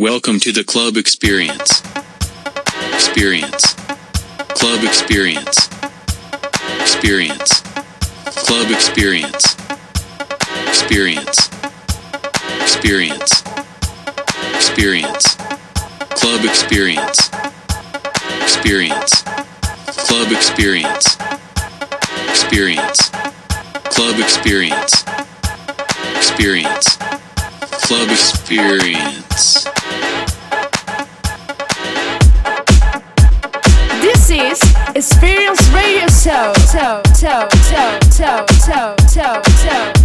Welcome to the club experience. Experience. Club experience. Experience. Club experience. Experience. Experience. Experience. Club experience. Experience. Club experience. Experience. Club experience. Experience. Club experience. toe, toe, toe, toe, toe, toe, toe.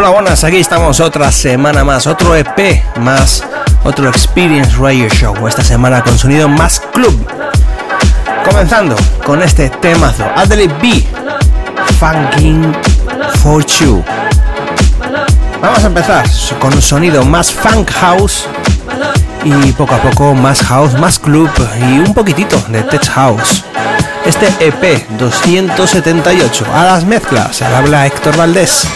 Hola, buenas, aquí estamos otra semana más, otro EP más, otro Experience Radio Show, esta semana con sonido más club. Comenzando con este temazo, Adelaide B, Funking for You. Vamos a empezar con un sonido más funk house y poco a poco más house, más club y un poquitito de tech house. Este EP 278 a las mezclas, habla Héctor Valdés.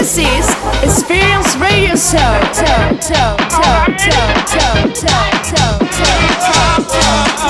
This is Experience Radio Show. Toe, toe, toe, toe, toe, toe, toe, toe, toe, toe, toe.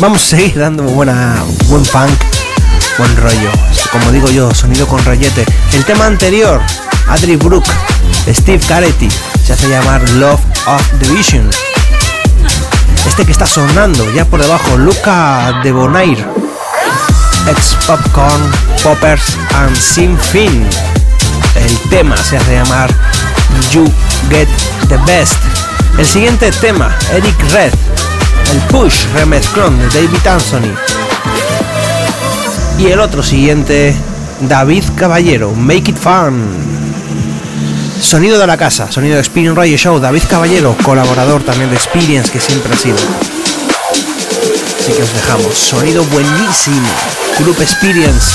Vamos a seguir dando buena, buen funk, buen rollo. Como digo yo, sonido con rollete. El tema anterior, Adri Brook, Steve Caretti, se hace llamar Love of Division. Este que está sonando ya por debajo, Luca de Bonaire, ex Popcorn, Poppers and Sin Fin. El tema se hace llamar You Get the Best. El siguiente tema, Eric Red, el Push remezclón de David Anthony. Y el otro siguiente, David Caballero, Make It Fun. Sonido de la casa, sonido de Experience Radio Show, David Caballero, colaborador también de Experience que siempre ha sido. Así que os dejamos, sonido buenísimo, Group Experience.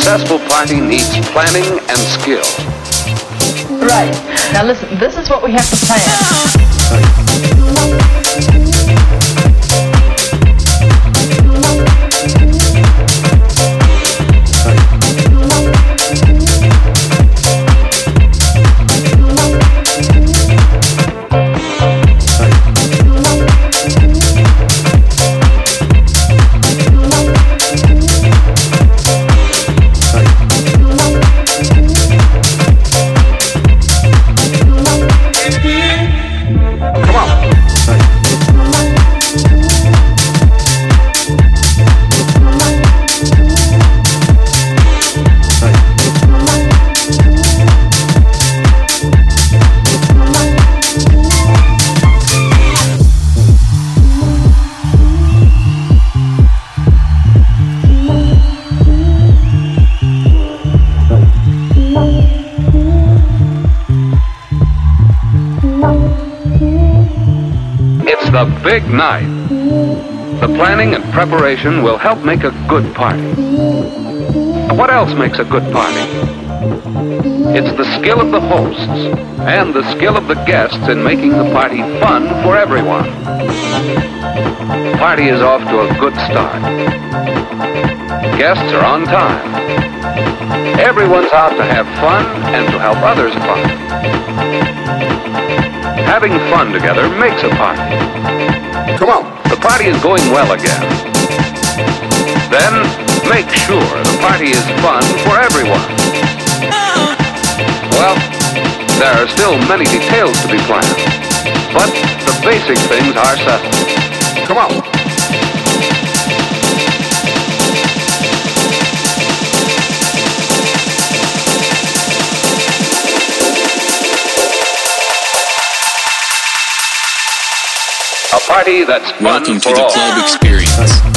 Successful party needs planning and skill. Right. Now listen, this is what we have to plan. Big night. The planning and preparation will help make a good party. What else makes a good party? It's the skill of the hosts and the skill of the guests in making the party fun for everyone. The party is off to a good start. Guests are on time. Everyone's out to have fun and to help others fun. Having fun together makes a party. Come on. The party is going well again. Then make sure the party is fun for everyone. Well, there are still many details to be planned, but the basic things are settled. Come on. Party that's fun Welcome to the all. club experience.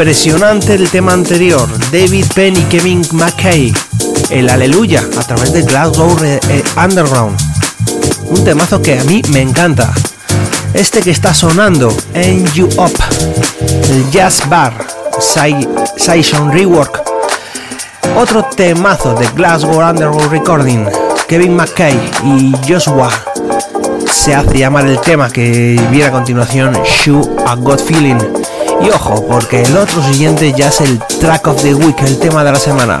Impresionante el tema anterior, David Penn y Kevin McKay, el Aleluya a través de Glasgow eh, Underground. Un temazo que a mí me encanta. Este que está sonando, En You Up, el Jazz Bar, Session Rework. Otro temazo de Glasgow Underground Recording, Kevin McKay y Joshua. Se hace llamar el tema que viene a continuación, Shoe a God Feeling. Y ojo, porque el otro siguiente ya es el track of the week, el tema de la semana.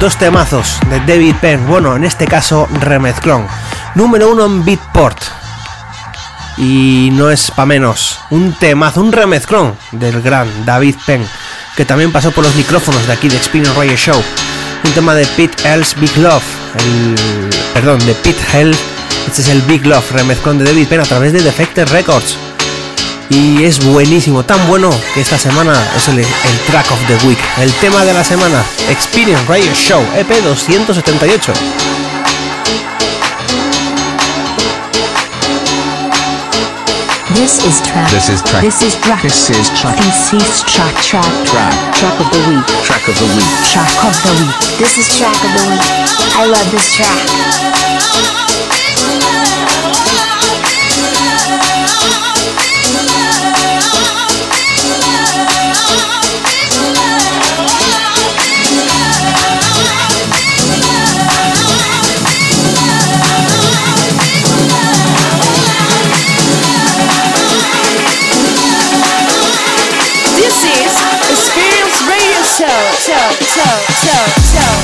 Dos temazos de David Penn, bueno, en este caso remezclón. Número uno en Beatport. Y no es para menos, un temazo, un remezclón del gran David Penn, que también pasó por los micrófonos de aquí de Experience Radio Show. Un tema de Pete Hell's Big Love, el, perdón, de Pete Hell, este es el Big Love, remezclón de David Penn a través de Defected Records y es buenísimo, tan bueno que esta semana es el, el, track of the week, el tema de la semana, Experience Radio Show, EP 278. This is track. This is track. This is track. This is track. This is track. Track. Track. Track of the week. Track of the week. Track of the week. This is track of the week. I love this track. toe, toe, toe.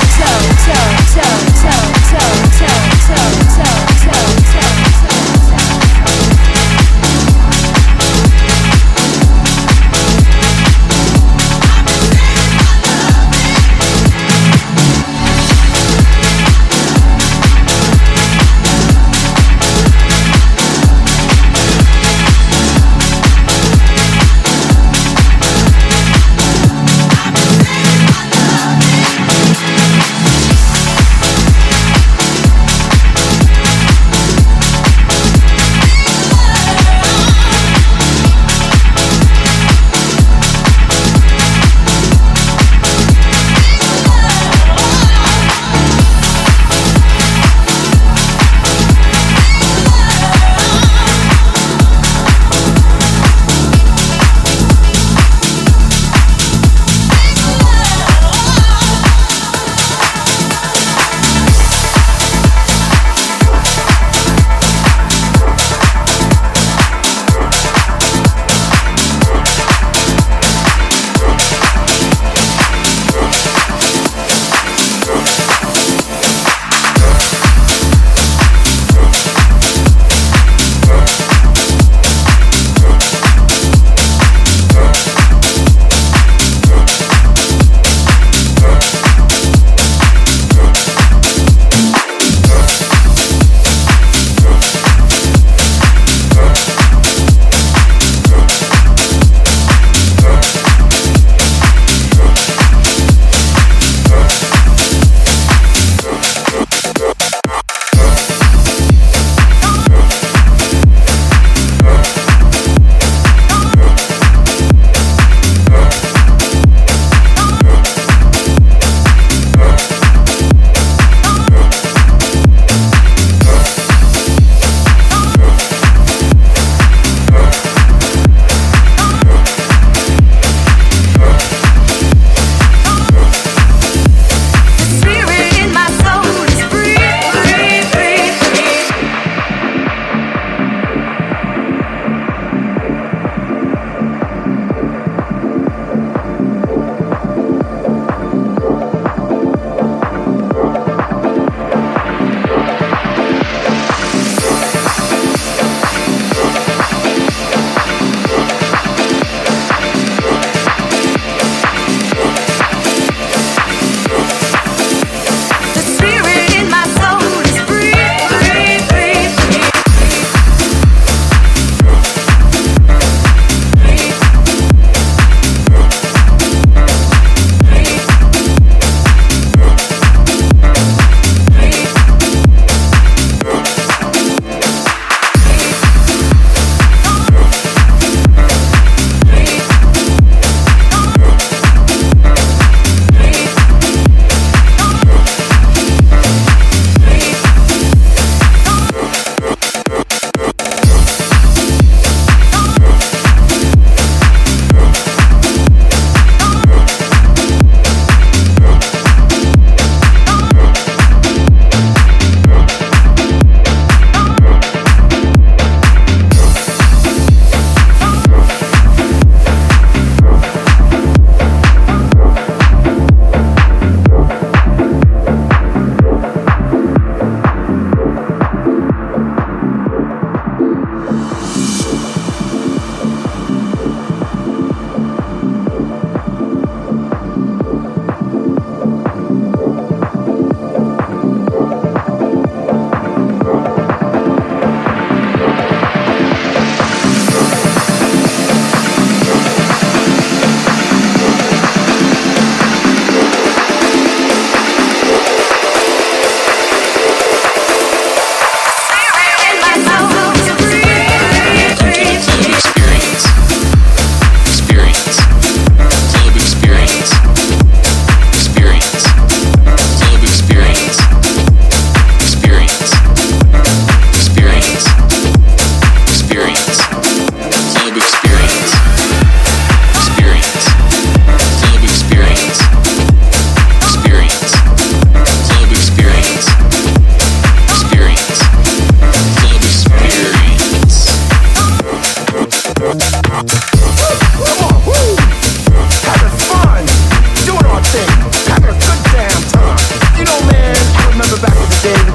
Yeah.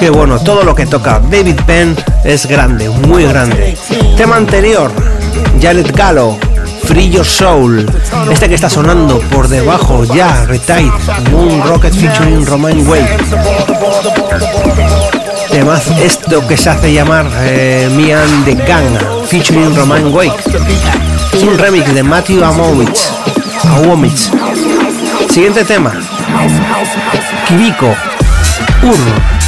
Qué bueno, todo lo que toca David Penn es grande, muy grande. Tema anterior, Janet Gallo, Free Your Soul. Este que está sonando por debajo, ya, Retired, Moon Rocket featuring Romain Wade. Además, esto que se hace llamar eh, Me and the Gang, featuring Romain Wade. Es un remix de Matthew Amowitz. Siguiente tema. Kiriko. Ur.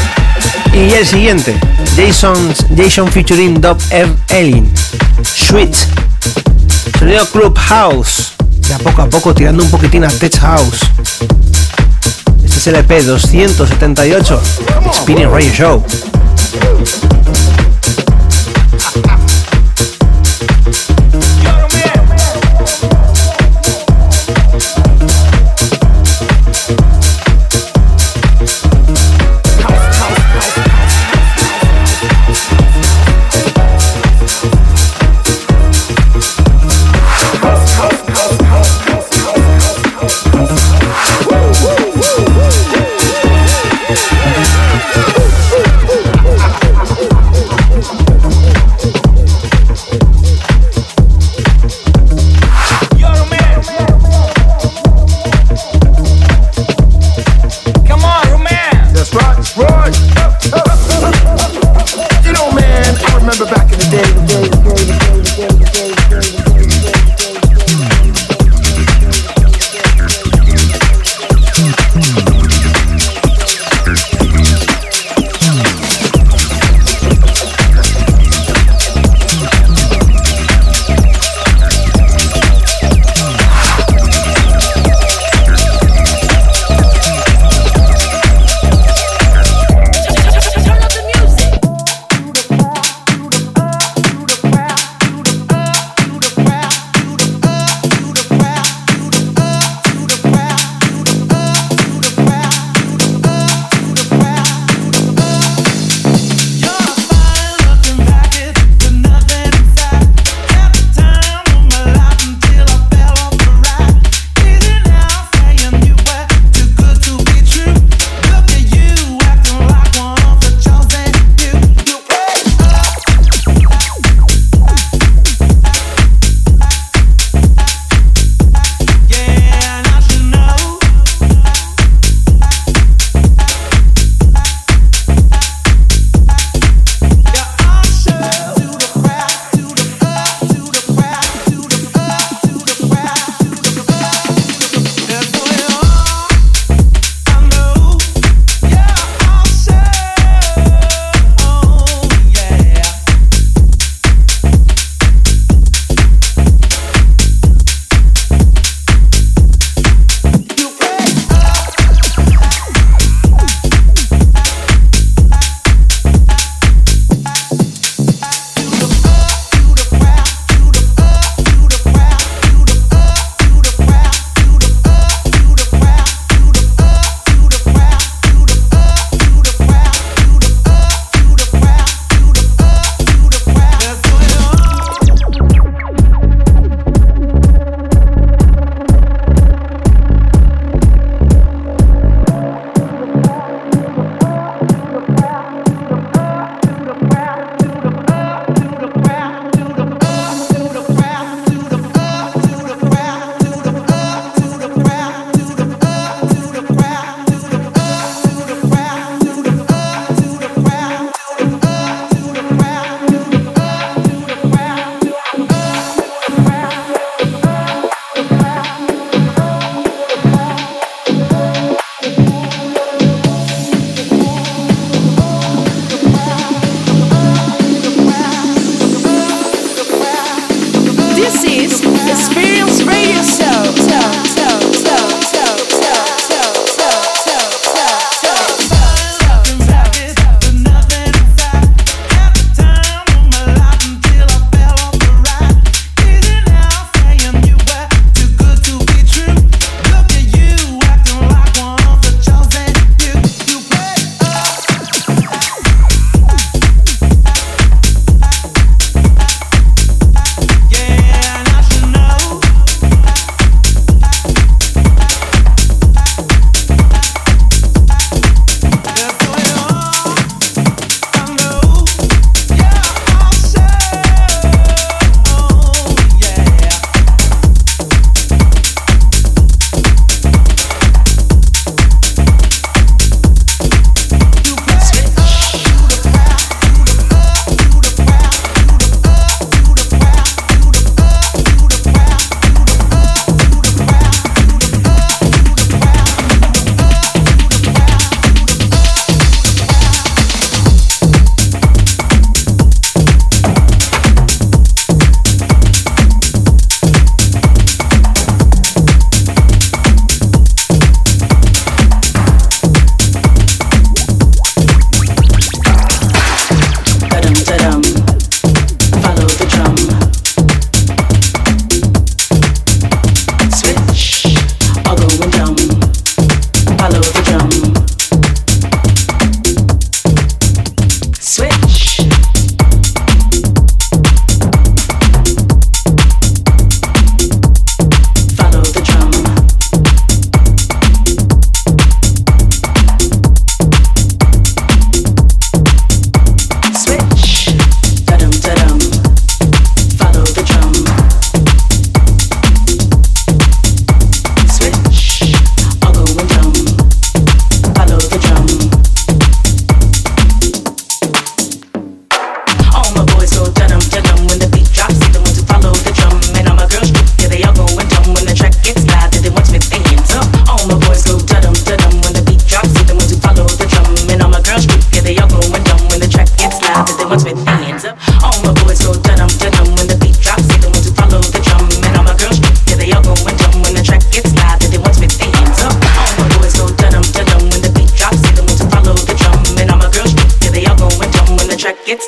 Y el siguiente. Jason, Jason featuring Dub R. Elin. Sweet. Sonido Clubhouse. Ya poco a poco tirando un poquitín a Tech House. Este es el EP 278. Experience Radio Show.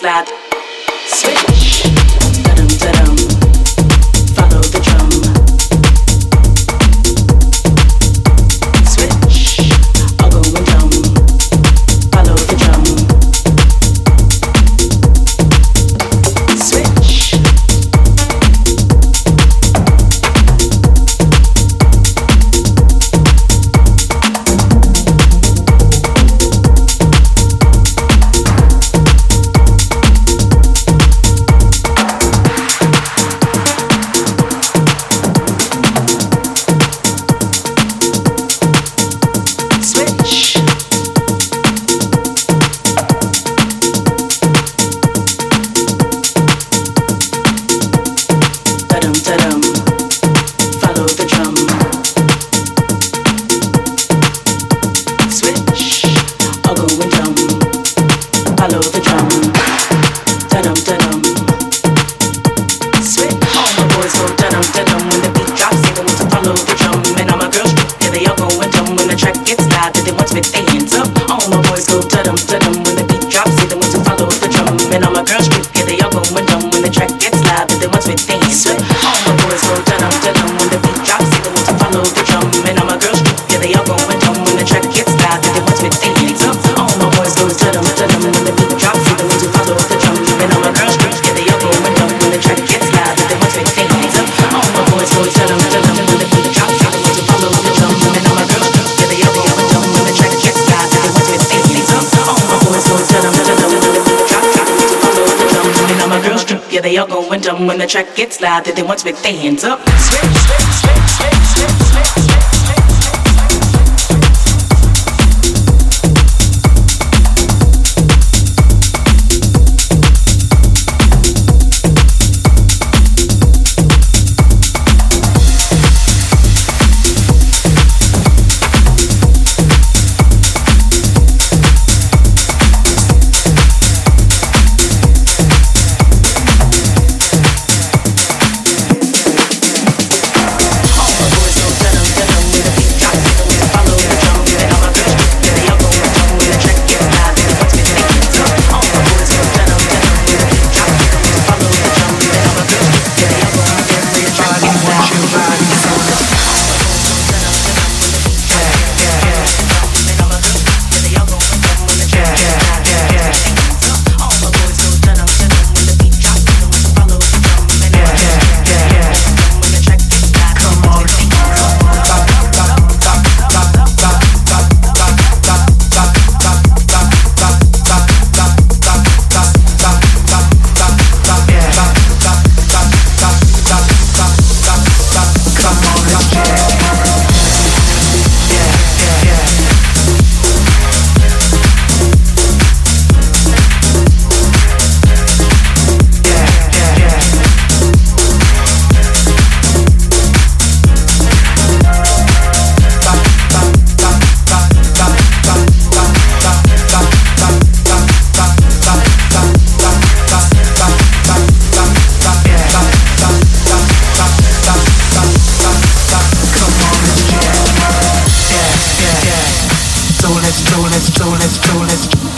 that when the track gets loud, they want to with their hands up. Switch, switch, switch,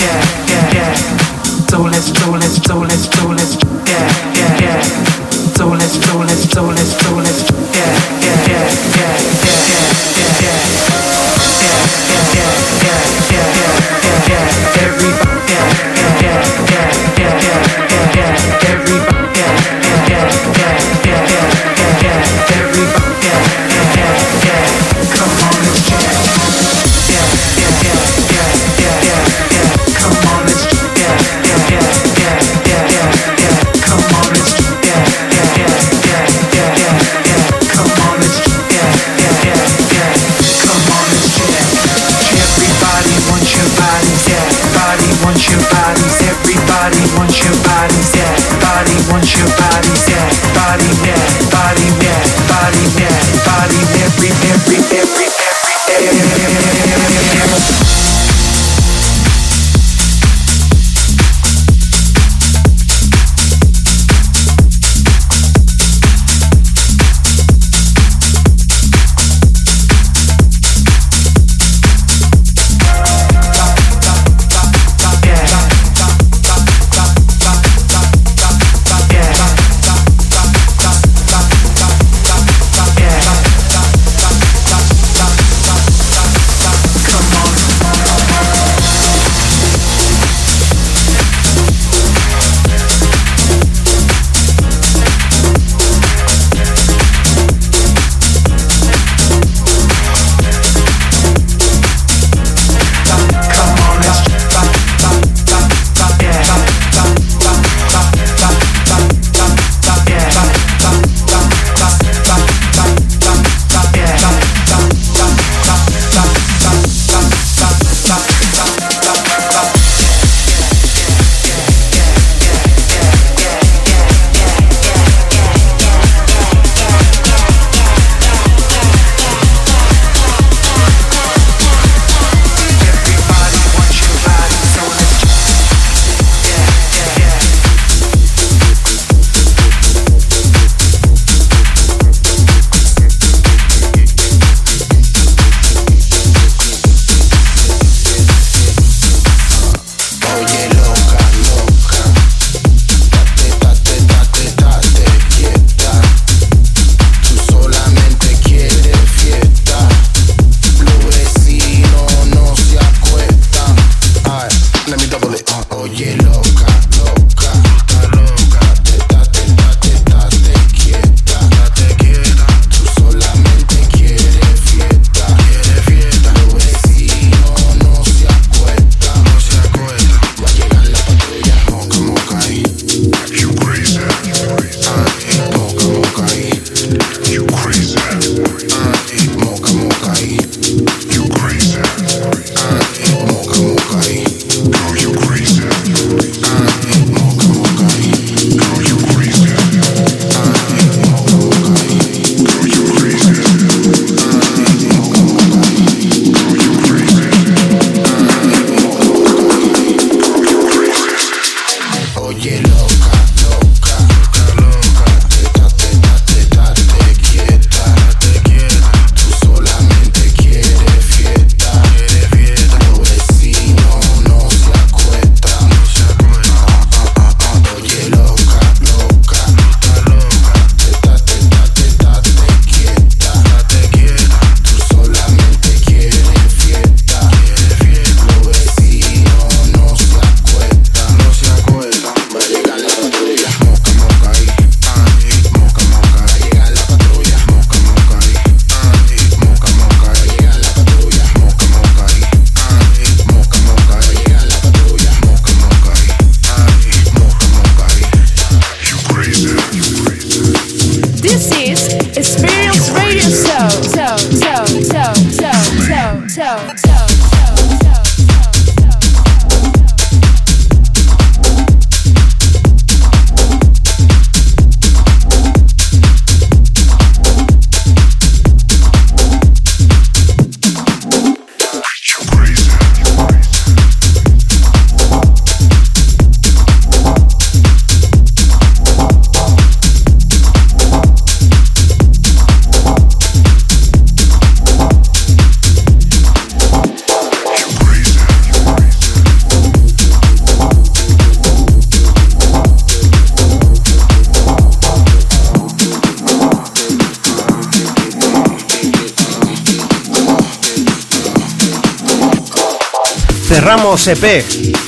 yeah, yeah, yeah. So let's, so let's, so let's.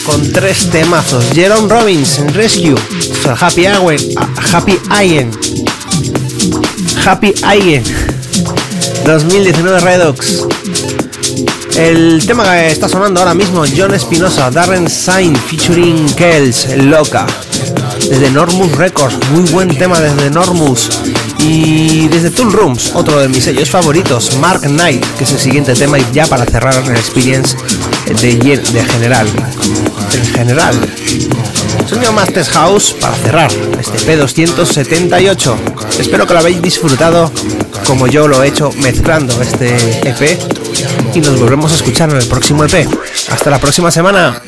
Con tres temazos. Jerome Robbins en Rescue, Happy Hour, Happy Ayen, Happy Ayen, 2019 Redox. El tema que está sonando ahora mismo, John Espinosa, Darren Sain featuring Kells, Loca, desde Normus Records, muy buen tema desde Normus. Y desde Tool Rooms, otro de mis sellos favoritos, Mark Knight, que es el siguiente tema y ya para cerrar el experience de, de general. En general. Sonido Masters House para cerrar este P278. Espero que lo habéis disfrutado como yo lo he hecho mezclando este EP y nos volvemos a escuchar en el próximo EP. Hasta la próxima semana.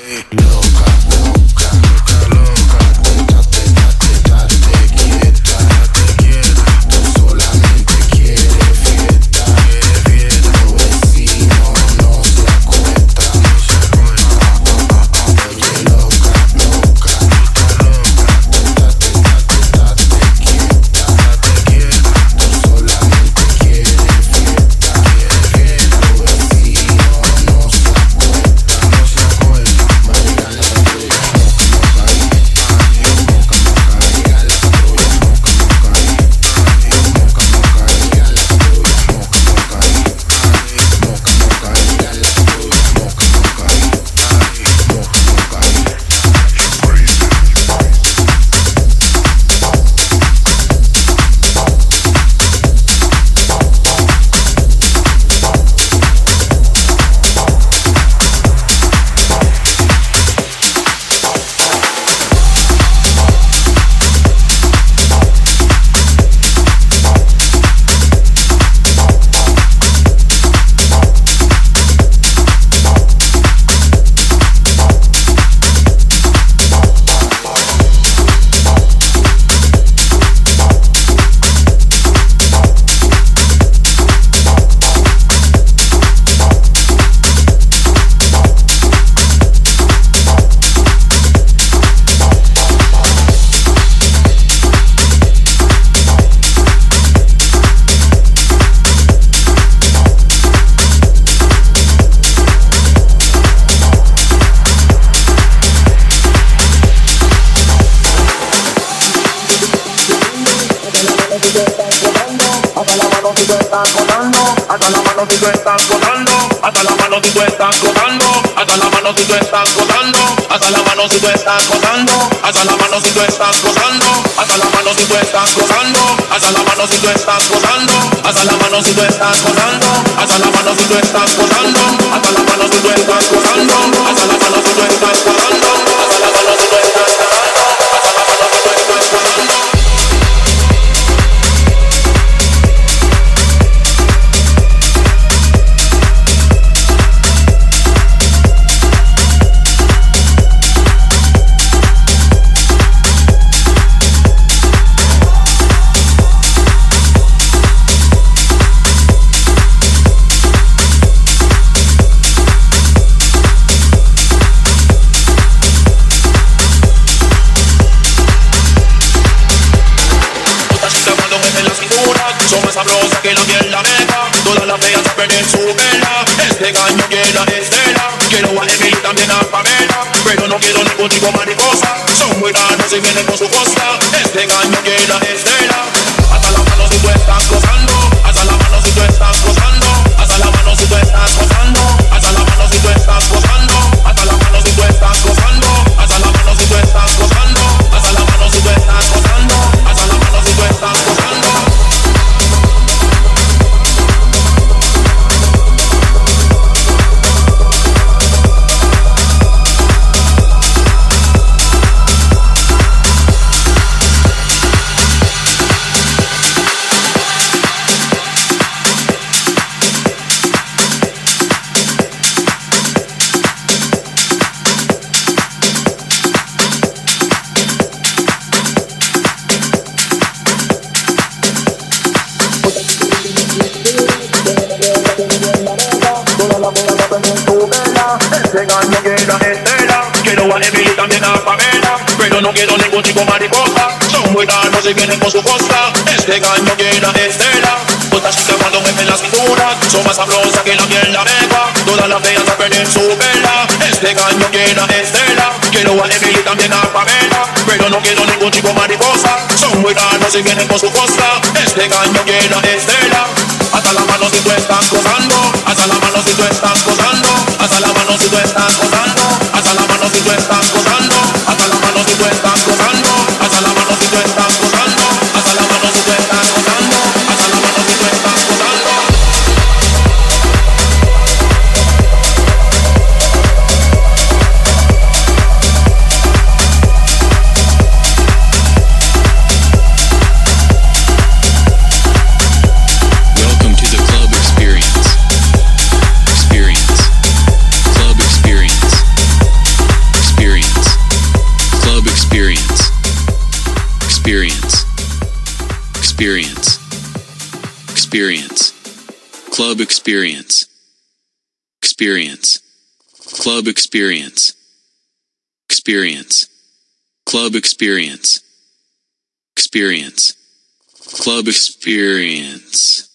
Vienen con su costa. Este gallo llena estela. Nota chica cuando mueve la cintura Son más sabrosas que la miel la mega Todas las feas aprenden su vela. Este caño llena estela Quiero a Emily también a Pamela. Pero no quiero ningún chico mariposa Son muy raros y vienen por su costa. Este caño llena estela hasta la mano si tú estás gozando, hasta la mano si tú estás gozando, hasta la mano si tú estás gozando, hasta la mano si tú estás gozando, hasta la mano si tú estás gozando, Club experience. Experience. Club experience. Experience. Club experience. Experience. Club experience.